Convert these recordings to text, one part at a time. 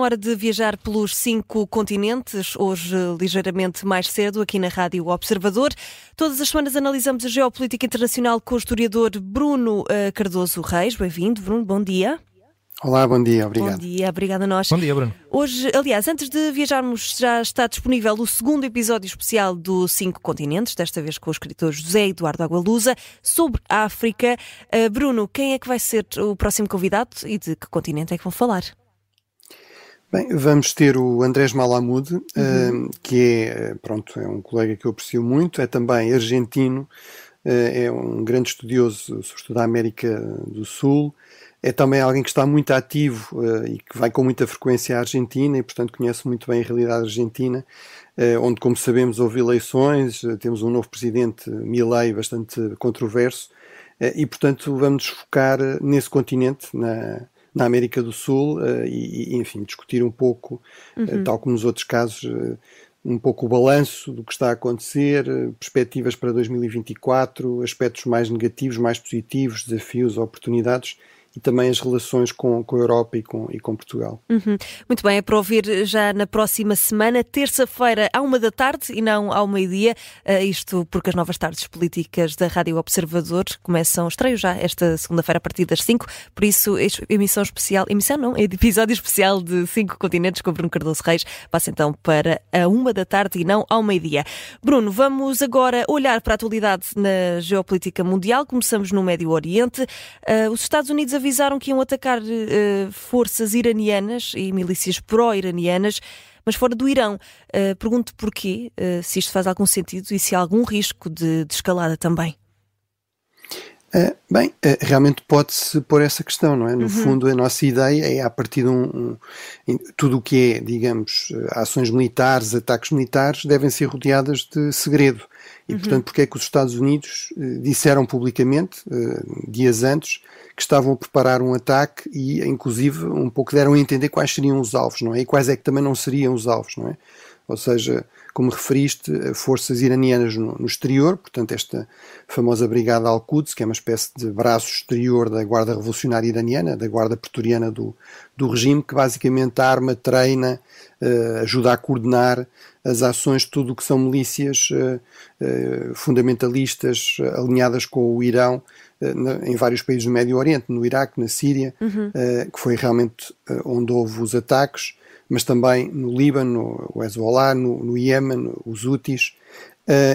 hora de viajar pelos cinco continentes, hoje ligeiramente mais cedo, aqui na Rádio Observador. Todas as semanas analisamos a geopolítica internacional com o historiador Bruno uh, Cardoso Reis. Bem-vindo, Bruno, bom dia. Olá, bom dia, obrigado. Bom dia, obrigada a nós. Bom dia, Bruno. Hoje, aliás, antes de viajarmos, já está disponível o segundo episódio especial do Cinco Continentes, desta vez com o escritor José Eduardo Agualusa, sobre a África. Uh, Bruno, quem é que vai ser o próximo convidado e de que continente é que vão falar? Bem, vamos ter o Andrés Malamud, uhum. uh, que é, eh, pronto, é um colega que eu aprecio muito, é também argentino, uh, é um grande estudioso, sobretudo da América do Sul, é também alguém que está muito ativo e que vai com muita frequência à Argentina e, portanto, conhece muito bem a realidade argentina, onde, como sabemos, houve eleições, temos um novo presidente, Milei, bastante controverso, e, portanto, vamos focar nesse continente, na na América do Sul uh, e, e, enfim, discutir um pouco, eh, uhum. uh, tal como nos outros casos, uh, um pouco o balanço do que está a acontecer, perspectivas para 2024, aspectos mais negativos, mais positivos, desafios, oportunidades e também as relações com, com a Europa e com, e com Portugal. Uhum. Muito bem, é para ouvir já na próxima semana, terça-feira, à uma da tarde e não ao meio-dia. Uh, isto porque as novas tardes políticas da Rádio Observador começam, estreio já esta segunda-feira a partir das 5, por isso, emissão especial, emissão não, é episódio especial de cinco continentes com Bruno Cardoso Reis, passa então para a uma da tarde e não ao meio-dia. Bruno, vamos agora olhar para a atualidade na geopolítica mundial. Começamos no Médio Oriente. Uh, os Estados Unidos avisaram que iam atacar uh, forças iranianas e milícias pró-iranianas, mas fora do Irão. Uh, pergunto porquê, uh, se isto faz algum sentido e se há algum risco de, de escalada também. Uh, bem, uh, realmente pode-se pôr essa questão, não é? No uhum. fundo, a nossa ideia é, a partir de um. um tudo o que é, digamos, ações militares, ataques militares, devem ser rodeadas de segredo. E, uhum. portanto, porque é que os Estados Unidos uh, disseram publicamente, dias antes, que estavam a preparar um ataque e, inclusive, um pouco deram a entender quais seriam os alvos, não é? E quais é que também não seriam os alvos, não é? Ou seja, como referiste, forças iranianas no, no exterior, portanto, esta famosa Brigada Al-Quds, que é uma espécie de braço exterior da Guarda Revolucionária Iraniana, da Guarda Pretoriana do, do regime, que basicamente arma, treina, uh, ajuda a coordenar as ações de tudo o que são milícias uh, fundamentalistas alinhadas com o Irão em vários países do Médio Oriente, no Iraque, na Síria, uhum. que foi realmente onde houve os ataques, mas também no Líbano, o Hezbollah, no, no Iémen, os Houthis.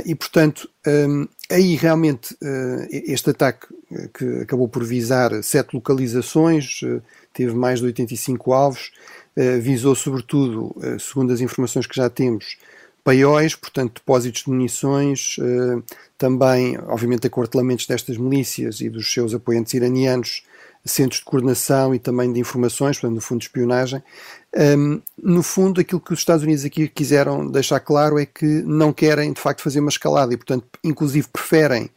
e, portanto, um, aí realmente este ataque que acabou por visar sete localizações, teve mais de 85 alvos, visou sobretudo, segundo as informações que já temos, paióis, portanto depósitos de munições, eh, também, obviamente, acortelamentos destas milícias e dos seus apoiantes iranianos, centros de coordenação e também de informações, portanto, no fundo de espionagem. Um, no fundo, aquilo que os Estados Unidos aqui quiseram deixar claro é que não querem, de facto, fazer uma escalada e, portanto, inclusive preferem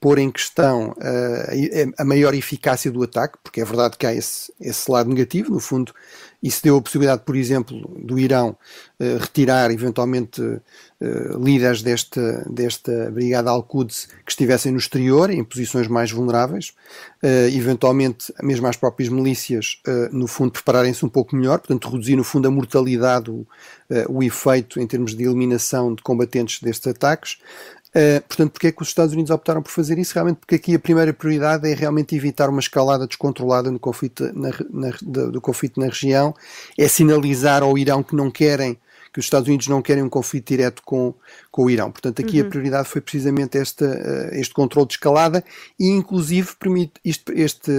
pôr em questão uh, a maior eficácia do ataque, porque é verdade que há esse, esse lado negativo, no fundo, isso deu a possibilidade, por exemplo, do Irão uh, retirar eventualmente uh, líderes desta, desta Brigada Al-Quds que estivessem no exterior, em posições mais vulneráveis, eventualmente mesmo as próprias milícias, no fundo, prepararem-se um pouco melhor, portanto, reduzir no fundo a mortalidade, o, o efeito em termos de eliminação de combatentes destes ataques. Uh, portanto, porque é que os Estados Unidos optaram por fazer isso? Realmente porque aqui a primeira prioridade é realmente evitar uma escalada descontrolada no conflito na, na, do conflito na região, é sinalizar ao Irão que não querem, que os Estados Unidos não querem um conflito direto com, com o Irão. Portanto, aqui uhum. a prioridade foi precisamente esta, uh, este controle de escalada e, inclusive, permite isto, este,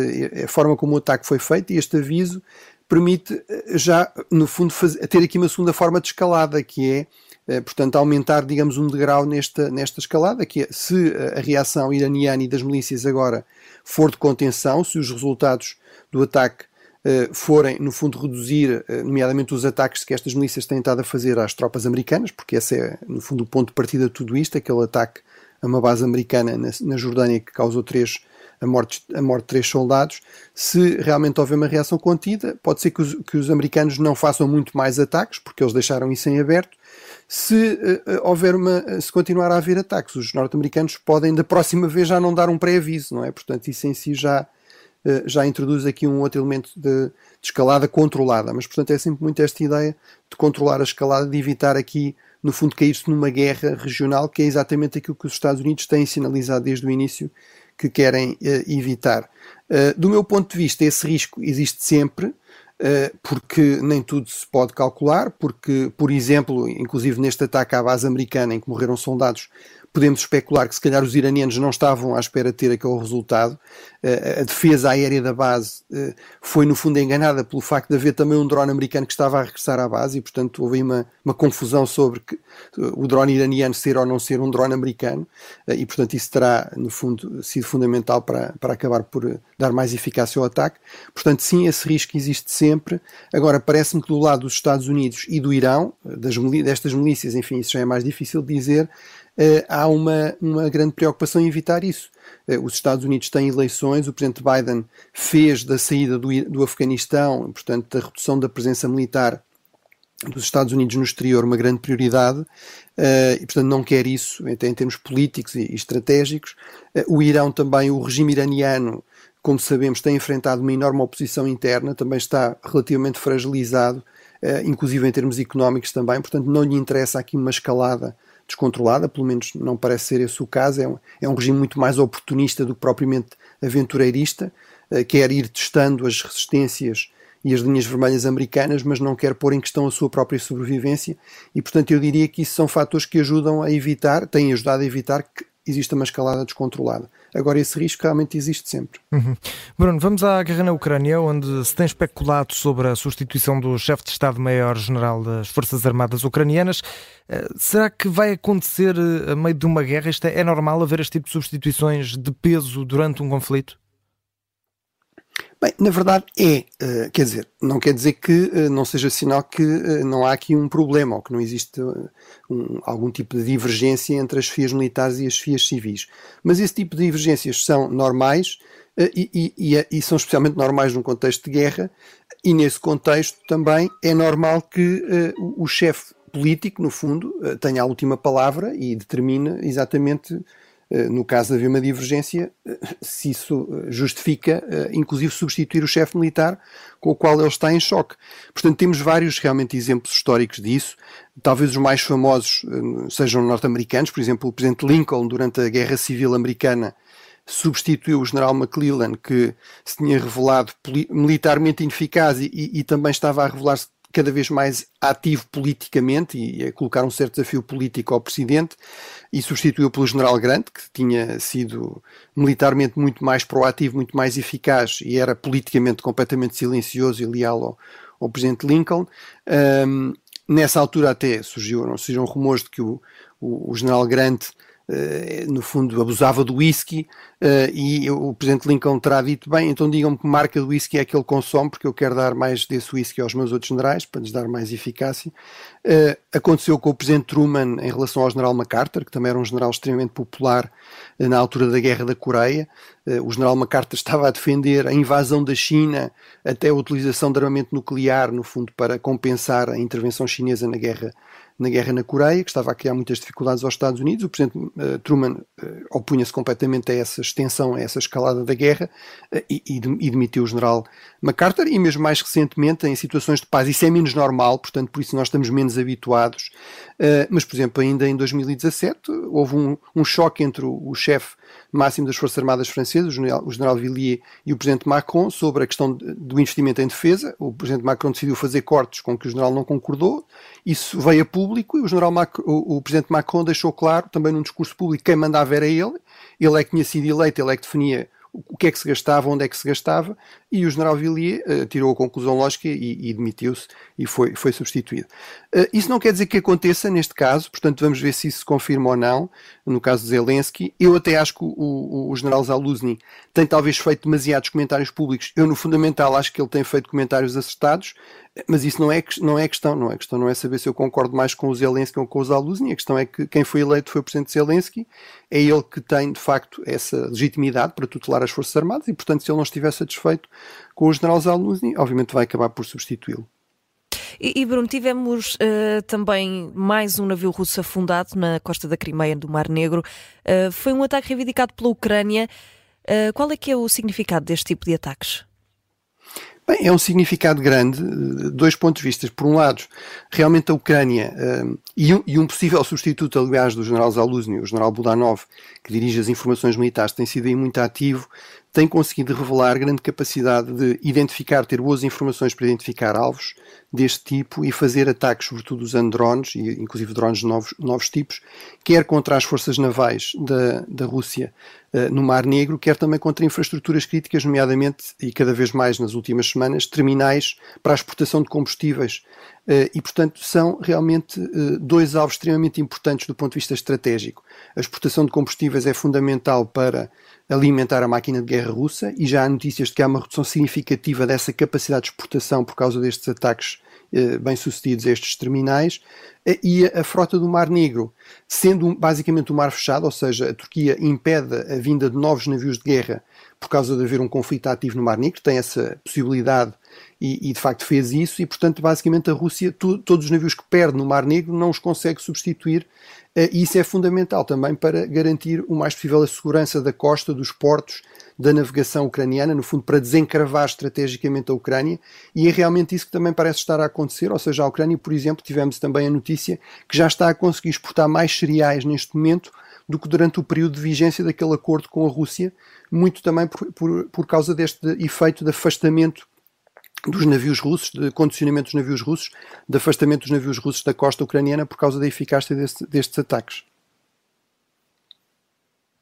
a forma como o ataque foi feito e este aviso permite já, no fundo, fazer, ter aqui uma segunda forma de escalada, que é eh, portanto, aumentar, digamos, um degrau nesta, nesta escalada, que é, se a reação iraniana e das milícias agora for de contenção, se os resultados do ataque uh, forem, no fundo, reduzir, uh, nomeadamente os ataques que estas milícias têm estado a fazer às tropas americanas, porque esse é, no fundo, o ponto de partida de tudo isto, aquele ataque a uma base americana na, na Jordânia que causou três a morte, a morte de três soldados, se realmente houver uma reação contida, pode ser que os, que os americanos não façam muito mais ataques, porque eles deixaram isso em aberto, se uh, houver uma, se continuar a haver ataques. Os norte-americanos podem da próxima vez já não dar um pré-aviso, não é? Portanto, isso em si já, já introduz aqui um outro elemento de, de, escalada controlada. Mas, portanto, é sempre muito esta ideia de controlar a escalada, de evitar aqui, no fundo, cair-se numa guerra regional, que é exatamente aquilo que os Estados Unidos têm sinalizado desde o início que querem evitar. do meu ponto de vista, esse risco existe sempre. Eh, porque nem tudo se pode calcular, porque, por exemplo, inclusive neste ataque à base americana em que morreram soldados, podemos especular que se calhar os iranianos não estavam à espera de ter aquele resultado. Eh, a defesa aérea da base eh, foi, no fundo, enganada pelo facto de haver também um drone americano que estava a regressar à base e, portanto, houve uma, uma confusão sobre que, o drone iraniano ser ou não ser um drone americano e, portanto, isso terá, no fundo, sido fundamental para, para acabar por dar mais eficácia ao ataque. Portanto, sim, esse risco existe sempre. Agora, parece-me que do lado dos Estados Unidos e do Irão, das, destas milícias, enfim, isso já é mais difícil de dizer, há uma, uma grande preocupação em evitar isso. Uh, os Estados Unidos têm eleições, o presidente Biden fez da saída do, do Afeganistão, portanto, da redução da presença militar dos Estados Unidos no exterior uma grande prioridade uh, e, portanto, não quer isso, até em termos políticos e, estratégicos. O Irão também, o regime iraniano, como sabemos, tem enfrentado uma enorme oposição interna, também está relativamente fragilizado, inclusive em termos económicos também, portanto, não lhe interessa aqui uma escalada descontrolada, pelo menos não parece ser esse o caso. É um, é um regime muito mais oportunista do que propriamente aventureirista, uh, quer ir testando as resistências e as linhas vermelhas americanas, mas não quer pôr em questão a sua própria sobrevivência. E, portanto, eu diria que isso são fatores que ajudam a evitar, têm ajudado a evitar que exista uma escalada descontrolada. Agora, esse risco realmente existe sempre. Uhum. Bruno, vamos à guerra na Ucrânia, onde se tem especulado sobre a substituição do chefe de Estado-Maior-General das Forças Armadas Ucranianas. Eh, será que vai acontecer eh, a meio de uma guerra? Isto é, é normal haver este tipo de substituições de peso durante um conflito? Bem, na verdade é, uh, quer dizer, não quer dizer que uh, não seja sinal que uh, não há aqui um problema ou que não existe um, algum tipo de divergência entre as FIAs militares e as FIAs civis. Mas esse tipo de divergências são normais e, e, e, são especialmente normais num contexto de guerra, e nesse contexto também é normal que o chefe político, no fundo, tenha a última palavra e determine exatamente eh, no caso de haver uma divergência, eh, se isso eh, justifica, inclusive, substituir o chefe militar com o qual ele está em choque. Portanto, temos vários realmente exemplos históricos disso. Talvez os mais famosos sejam norte-americanos, por exemplo, o presidente Lincoln, durante a Guerra Civil Americana, substituiu o general McClellan, que se tinha revelado militarmente ineficaz e, e também estava a revelar-se cada vez mais ativo politicamente e a colocar um certo desafio político ao presidente e substituiu pelo general Grant, que tinha sido militarmente muito mais proativo, muito mais eficaz e era politicamente completamente silencioso e leal ao, ao presidente Lincoln. Um, nessa altura até surgiram, surgiram rumores de que o, o, o general Grant no fundo abusava do whisky uh, e o Presidente Lincoln terá dito, bem, então digam-me que marca de whisky é que ele consome, porque eu quero dar mais desse whisky aos meus outros generais, para lhes dar mais eficácia. Uh, aconteceu com o Presidente Truman em relação ao General MacArthur, que também era um general extremamente popular na altura da Guerra da Coreia. o General MacArthur estava a defender a invasão da China até a utilização de armamento nuclear, no fundo, para compensar a intervenção chinesa na Guerra na guerra na Coreia, que estava a criar muitas dificuldades aos Estados Unidos. O presidente uh, Truman uh, opunha-se completamente a essa extensão, a essa escalada da guerra uh, e, e, demitiu o general MacArthur. E mesmo mais recentemente, em situações de paz, isso é menos normal, portanto, por isso nós estamos menos habituados. mas, por exemplo, ainda em 2017 houve um, um choque entre o, o chefe máximo das Forças Armadas Francesas, o general, o general Villiers, e o presidente Macron sobre a questão do investimento em defesa. O presidente Macron decidiu fazer cortes com que o general não concordou. Isso veio a público e o, general Macron, o, o presidente Macron deixou claro, também num discurso público, quem mandava era ele. Ele é que tinha sido eleito, ele é que definia o que é que se gastava, onde é que se gastava, e o general Villiers uh, tirou a conclusão lógica e, e demitiu-se e foi, foi substituído. Uh, isso não quer dizer que aconteça neste caso, portanto vamos ver se isso se confirma ou não, no caso de Zelensky. Eu até acho que o, o, o general Zaluzny tem talvez feito demasiados comentários públicos. Eu, no fundamental, acho que ele tem feito comentários acertados, mas isso não é, não é questão, não é questão, não é saber se eu concordo mais com o Zelensky ou com o Zaluzny, a questão é que quem foi eleito foi o presidente Zelensky, é ele que tem, de facto, essa legitimidade para tutelar as Forças Armadas e, portanto, se ele não estiver satisfeito com o general Zaluzny, obviamente vai acabar por substituí-lo. E, e, Bruno, tivemos uh, também mais um navio russo afundado na costa da Crimeia do Mar Negro. Uh, foi um ataque reivindicado pela Ucrânia. Uh, qual é que é o significado deste tipo de ataques? Bem, é um significado grande, dois pontos de vista. Por um lado, realmente a Ucrânia um, e, um, e, um, possível substituto, aliás, do general Zaluzny, o general Budanov, que dirige as informações militares, tem sido aí muito ativo, tem conseguido revelar grande capacidade de identificar, ter boas informações para identificar alvos deste tipo e fazer ataques, sobretudo usando drones, e inclusive drones de novos, novos tipos, quer contra as forças navais da, da Rússia uh, no Mar Negro, quer também contra infraestruturas críticas, nomeadamente, e cada vez mais nas últimas semanas, terminais para a exportação de combustíveis. Uh, e, portanto, são realmente uh, dois alvos extremamente importantes do ponto de vista estratégico. A exportação de combustíveis é fundamental para alimentar a máquina de guerra russa e já há notícias de que há uma redução significativa dessa capacidade de exportação por causa destes ataques eh, bem-sucedidos estes terminais eh, e a, frota do Mar Negro, sendo basicamente um mar fechado, ou seja, a Turquia impede a vinda de novos navios de guerra por causa de haver um conflito ativo no Mar Negro, tem essa possibilidade e, e de facto fez isso, e portanto, basicamente, a Rússia, tu, todos os navios que perde no Mar Negro, não os consegue substituir eh, e isso é fundamental também para garantir o mais possível a segurança da costa, dos portos, da navegação ucraniana, no fundo, para desencravar estrategicamente a Ucrânia, e é realmente isso que também parece estar a acontecer. Ou seja, a Ucrânia, por exemplo, tivemos também a notícia que já está a conseguir exportar mais cereais neste momento do que durante o período de vigência daquele acordo com a Rússia, muito também por, por, por causa deste efeito de afastamento dos navios russos, de condicionamento dos navios russos, de afastamento dos navios russos da costa ucraniana por causa da eficácia deste, destes ataques.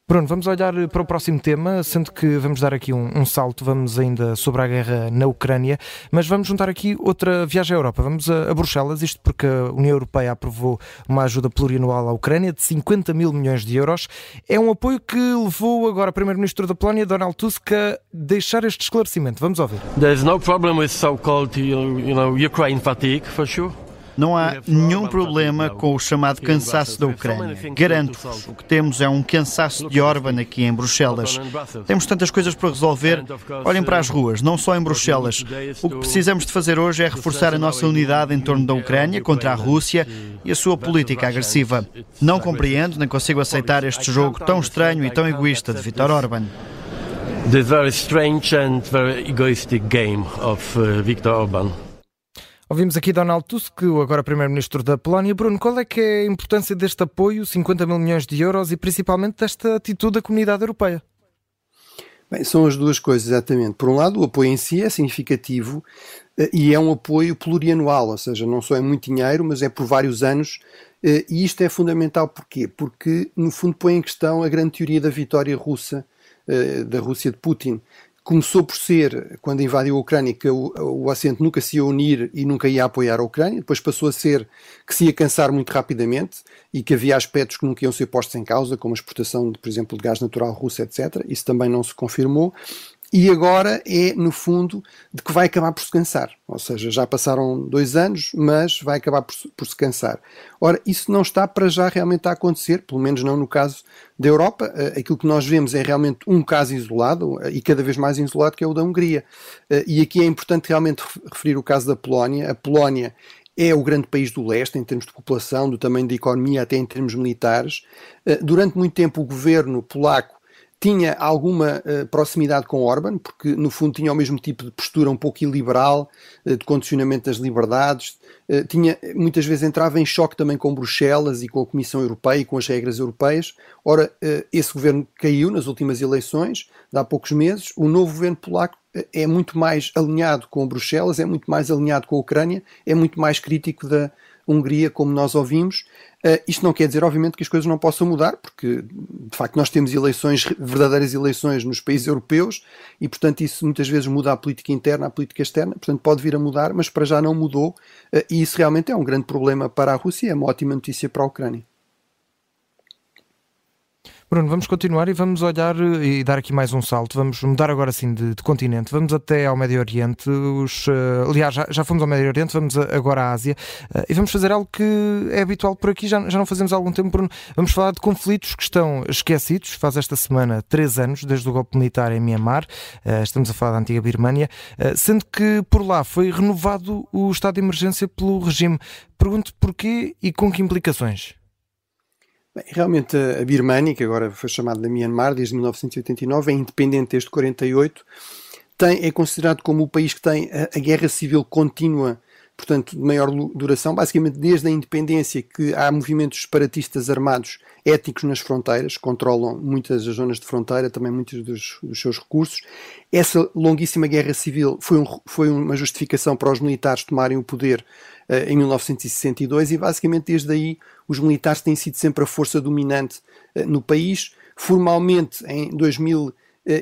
Bruno, vamos olhar para o próximo tema, sendo que vamos dar aqui um, um, salto, vamos ainda sobre a guerra na Ucrânia, mas vamos juntar aqui outra viagem à Europa. Vamos a, a Bruxelas, isto porque a União Europeia aprovou uma ajuda plurianual à Ucrânia de 50 mil milhões de euros. É um apoio que levou agora o Primeiro-Ministro da Polónia, Donald Tusk, a deixar este esclarecimento. Vamos ouvir. There's no problem with so-called, you know, Ukraine fatigue, for sure. Não há nenhum problema com o chamado cansaço da Ucrânia. Garanto-vos, o que temos é um cansaço de Orban aqui em Bruxelas. Temos tantas coisas para resolver. Olhem para as ruas, não só em Bruxelas. O que precisamos de fazer hoje é reforçar a nossa unidade em torno da Ucrânia contra a Rússia e a sua política agressiva. Não compreendo nem consigo aceitar este jogo tão estranho e tão egoísta de Viktor Orban. This very strange and very egoistic game of uh, Viktor Orban. Ouvimos aqui Donald Tusk, agora Primeiro-Ministro da Polónia. Bruno, qual é que é a importância deste apoio, 50 mil milhões de euros, e principalmente desta atitude da comunidade europeia? Bem, são as duas coisas, exatamente. Por um lado, o apoio em si é significativo eh, e é um apoio plurianual, ou seja, não só é muito dinheiro, mas é por vários anos. Eh, e isto é fundamental porquê? Porque, no fundo, põe em questão a grande teoria da vitória russa, eh, da Rússia de Putin, começou por ser, quando invadiu a Ucrânia, que o, o Ocidente nunca se ia unir e nunca ia apoiar a Ucrânia, depois passou a ser que se ia cansar muito rapidamente e que havia aspectos que nunca iam ser postos em causa, como a exportação, por exemplo, de gás natural russo, etc. Isso também não se confirmou e agora é, no fundo, de que vai acabar por se cansar. Ou seja, já passaram dois anos, mas vai acabar por, por, se cansar. Ora, isso não está para já realmente a acontecer, pelo menos não no caso da Europa. Eh, aquilo que nós vemos é realmente um caso isolado eh, e cada vez mais isolado, que é o da Hungria. Eh, e aqui é importante realmente referir o caso da Polónia. A Polónia é o grande país do leste em termos de população, do tamanho da economia, até em termos militares. Durante muito tempo, o governo polaco tinha alguma uh, proximidade com Orban, porque no fundo tinha o mesmo tipo de postura um pouco iliberal, uh, de condicionamento das liberdades, uh, tinha, muitas vezes entrava em choque também com Bruxelas e com a Comissão Europeia e com as regras europeias. Ora, esse governo caiu nas últimas eleições, há poucos meses, o novo governo polaco é muito mais alinhado com Bruxelas, é muito mais alinhado com a Ucrânia, é muito mais crítico da Hungria, como nós ouvimos, Uh, isto não quer dizer, obviamente, que as coisas não possam mudar, porque de facto nós temos eleições, verdadeiras eleições nos países europeus e, portanto, isso muitas vezes muda a política interna, a política externa, portanto, pode vir a mudar, mas para já não mudou uh, e isso realmente é um grande problema para a Rússia, é uma ótima notícia para a Ucrânia. Bruno, vamos continuar e vamos olhar eh, e dar aqui mais um salto. Vamos mudar agora sim de, de continente. Vamos até ao Médio Oriente. Os, uh, aliás, já, já, fomos ao Médio Oriente, vamos agora à Ásia uh, e vamos fazer algo que é habitual por aqui, já, já não fazemos há algum tempo, Bruno. Vamos falar de conflitos que estão esquecidos. Faz esta semana três anos desde o golpe militar em Myanmar. Uh, estamos a falar da antiga Birmânia, sendo que por lá foi renovado o estado de emergência pelo regime. Pergunto porquê e com que implicações? Bem, realmente a Birmania, que agora foi chamada de Myanmar desde 1989, é independente desde 48, tem, é considerado como o país que tem a, a guerra civil contínua portanto, de maior duração, basicamente desde a independência que há movimentos separatistas armados étnicos nas fronteiras, controlam muitas das zonas de fronteira, também muitos dos, dos seus recursos. Essa longuíssima guerra civil foi, um, foi uma justificação para os militares tomarem o poder em 1962 e basicamente desde aí os militares têm sido sempre a força dominante uh, no país. Formalmente, em 2000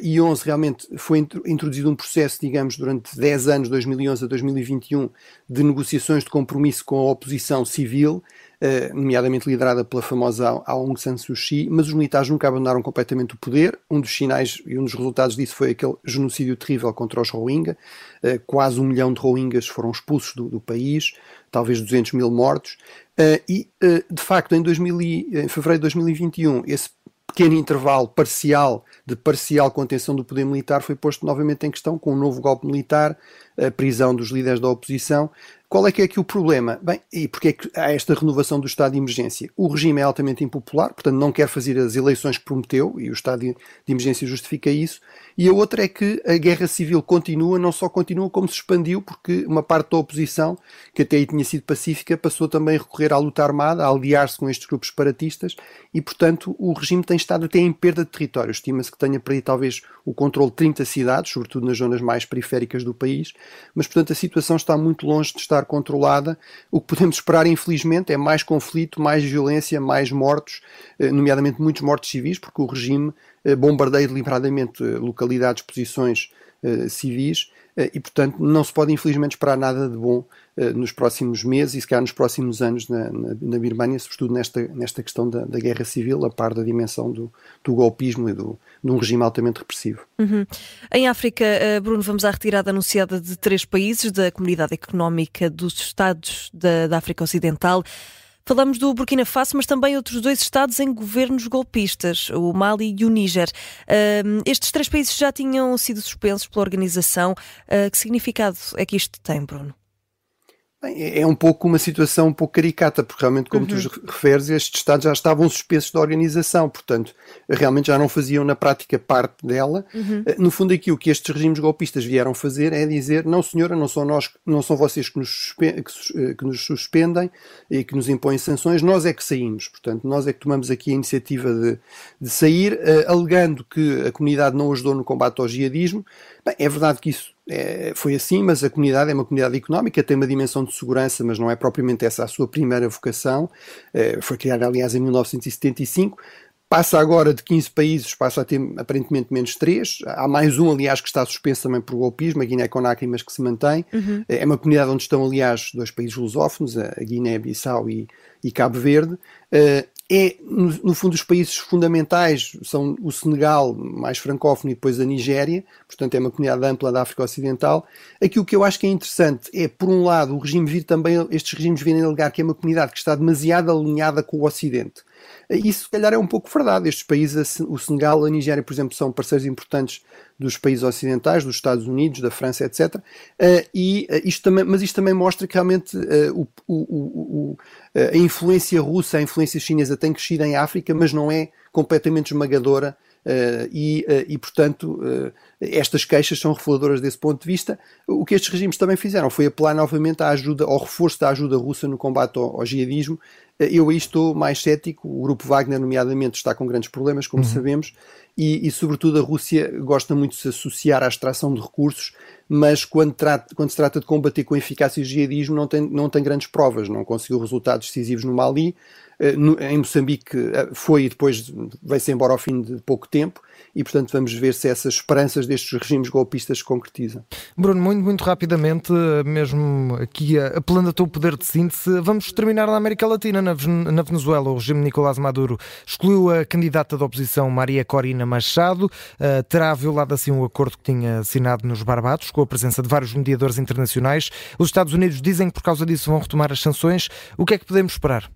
e 11 realmente foi introduzido um processo, digamos, durante 10 anos, 2011 a 2021, de negociações de compromisso com a oposição civil, eh, nomeadamente liderada pela famosa Aung San Suu Kyi, mas os militares nunca abandonaram completamente o poder. Um dos sinais e um dos resultados disso foi aquele genocídio terrível contra os Rohingya. Eh, quase um milhão de Rohingyas foram expulsos do, do país, talvez 200 mil mortos. Eh, e, de facto, em, 2000, em fevereiro de 2021, esse pequeno intervalo parcial de parcial contenção do poder militar foi posto novamente em questão com um novo golpe militar, a prisão dos líderes da oposição qual é que é aqui o problema? Bem, e porque é que há esta renovação do estado de emergência? O regime é altamente impopular, portanto não quer fazer as eleições que prometeu, e o estado de emergência justifica isso, e a outra é que a guerra civil continua, não só continua, como se expandiu, porque uma parte da oposição, que até aí tinha sido pacífica, passou também a recorrer à luta armada, a aliar-se com estes grupos separatistas, e portanto o regime tem estado até em perda de território. Estima-se que tenha perdido talvez o controle de 30 cidades, sobretudo nas zonas mais periféricas do país, mas portanto a situação está muito longe de estar estar controlada. O que podemos esperar, infelizmente, é mais conflito, mais violência, mais mortos, eh, nomeadamente muitos mortos civis, porque o regime eh, bombardeia deliberadamente eh, localidades, posições civis e, portanto, não se pode, infelizmente, esperar nada de bom nos próximos meses e, se calhar, nos próximos anos na, na, na Birmania, sobretudo nesta, nesta questão da, da, guerra civil, a par da dimensão do, do golpismo e do, de um regime altamente repressivo. Uhum. Em África, eh, Bruno, vamos à retirada anunciada de três países da Comunidade Económica dos Estados da, da África Ocidental. Falamos do Burkina Faso, mas também outros dois estados em governos golpistas, o Mali e o Níger. Estes três países já tinham sido suspensos pela organização. Uh, que significado é que isto tem, Bruno? É, é um pouco uma situação um pouco caricata, porque realmente, como uhum. tu referes, estes Estados já estavam suspensos da organização, portanto, realmente já não faziam na prática parte dela. Uhum. Eh, no fundo, aqui o que estes regimes golpistas vieram fazer é dizer: não, senhora, não são nós, não são vocês que nos, que, eh, que nos suspendem e que nos impõem sanções, nós é que saímos. Portanto, nós é que tomamos aqui a iniciativa de, de sair, uh, alegando que a comunidade não ajudou no combate ao jihadismo. Bem, é verdade que isso é, foi assim, mas a comunidade é uma comunidade económica, tem uma dimensão de segurança, mas não é propriamente essa a sua primeira vocação. É, foi criada, aliás, em 1975. Passa agora de 15 países, passa a ter aparentemente menos 3. Há mais um, aliás, que está suspenso também por golpismo, a Guiné-Conakry, mas que se mantém. Uhum. É uma comunidade onde estão, aliás, dois países lusófonos, a Guiné-Bissau e, e, Cabo Verde. Uh, é, no, no, fundo, os países fundamentais são o Senegal, mais francófono, e depois a Nigéria, portanto é uma comunidade ampla da África Ocidental. Aqui o que eu acho que é interessante é, por um lado, o regime vir também, estes regimes virem alegar que é uma comunidade que está demasiado alinhada com o Ocidente. Isso, se calhar, é um pouco verdade. Estes países, o Senegal, a Nigéria, por exemplo, são parceiros importantes dos países ocidentais, dos Estados Unidos, da França, etc. Uh, e, uh, isto também, mas isto também mostra que realmente uh, o, o, o, a influência russa, a influência chinesa tem crescido em África, mas não é completamente esmagadora Uh, e, uh, e, portanto, uh, estas queixas são reveladoras desse ponto de vista. O que estes regimes também fizeram foi apelar novamente à ajuda, ao reforço da ajuda russa no combate ao, ao jihadismo. Eu aí estou mais cético. O grupo Wagner, nomeadamente, está com grandes problemas, como uhum. sabemos, e, e, sobretudo, a Rússia gosta muito de se associar à extração de recursos, mas quando, trata, quando se trata de combater com eficácia o jihadismo, não tem, não tem grandes provas. Não conseguiu resultados decisivos no Mali eh, em Moçambique eh, foi e depois veio-se embora ao fim de pouco tempo e, portanto, vamos ver se essas esperanças destes regimes golpistas se concretizam. Bruno, muito, muito rapidamente, mesmo aqui apelando a teu poder de síntese, vamos terminar na América Latina, na, Venezuela. O regime de Nicolás Maduro excluiu a candidata da oposição Maria Corina Machado, eh, terá violado assim o acordo que tinha assinado nos Barbados, com a presença de vários mediadores internacionais. Os Estados Unidos dizem que por causa disso vão retomar as sanções. O que é que podemos esperar?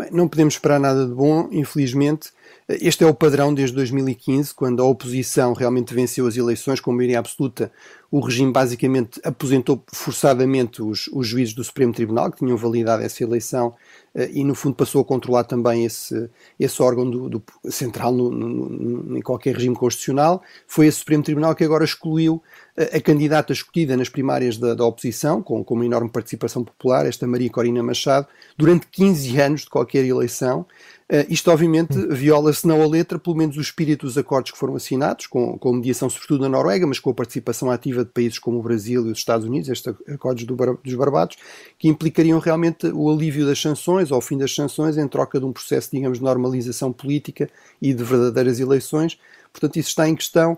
Bem, não podemos esperar nada de bom, infelizmente. Este é o padrão desde 2015, quando a oposição realmente venceu as eleições com maioria absoluta. O regime basicamente aposentou forçadamente os, os juízes do Supremo Tribunal, que tinham validado essa eleição, e no fundo passou a controlar também esse, esse órgão do, do central no, no, no, em qualquer regime constitucional. Foi esse Supremo Tribunal que agora excluiu a, eh, a candidata escolhida nas primárias da, da oposição, com, com uma enorme participação popular, esta Maria Corina Machado, durante 15 anos de qualquer eleição. Uh, isto, obviamente, viola, se não a letra, pelo menos o espírito dos acordos que foram assinados, com, com mediação sobretudo na Noruega, mas com a participação ativa de países como o Brasil e os Estados Unidos, estes acordos do dos Barbados, que implicariam realmente o alívio das sanções, ou o fim das sanções, em troca de um processo, digamos, de normalização política e de verdadeiras eleições. Portanto, isso está em questão.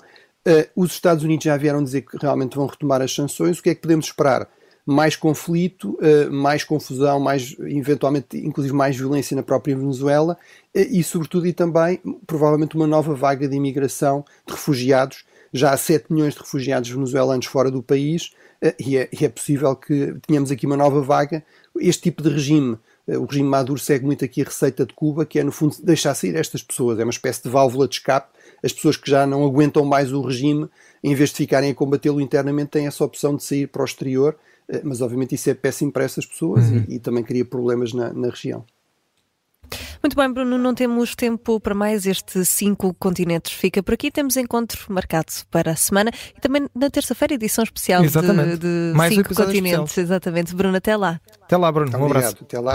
Uh, os Estados Unidos já vieram dizer que realmente vão retomar as sanções. O que é que podemos esperar? Mais conflito, eh, mais confusão, mais eventualmente inclusive mais violência na própria Venezuela eh, e sobretudo e também provavelmente uma nova vaga de imigração de refugiados. Já há 7 milhões de refugiados venezuelanos fora do país eh, e é, e é possível que tenhamos aqui uma nova vaga. Este tipo de regime o regime Maduro segue muito aqui a receita de Cuba, que é, no fundo, deixar sair estas pessoas. É uma espécie de válvula de escape. As pessoas que já não aguentam mais o regime, em vez de ficarem a combatê-lo internamente, têm essa opção de sair para o exterior mas obviamente isso é péssimo para essas pessoas uhum. e, e, também cria problemas na, na região. Muito bem, Bruno, não temos tempo para mais. Este cinco continentes fica por aqui. Temos encontro marcado para a semana e também na terça-feira, edição especial Exatamente. de, de mais cinco continentes. Especial. Exatamente. Bruno, até lá. Até lá, Bruno. um abraço. Até lá.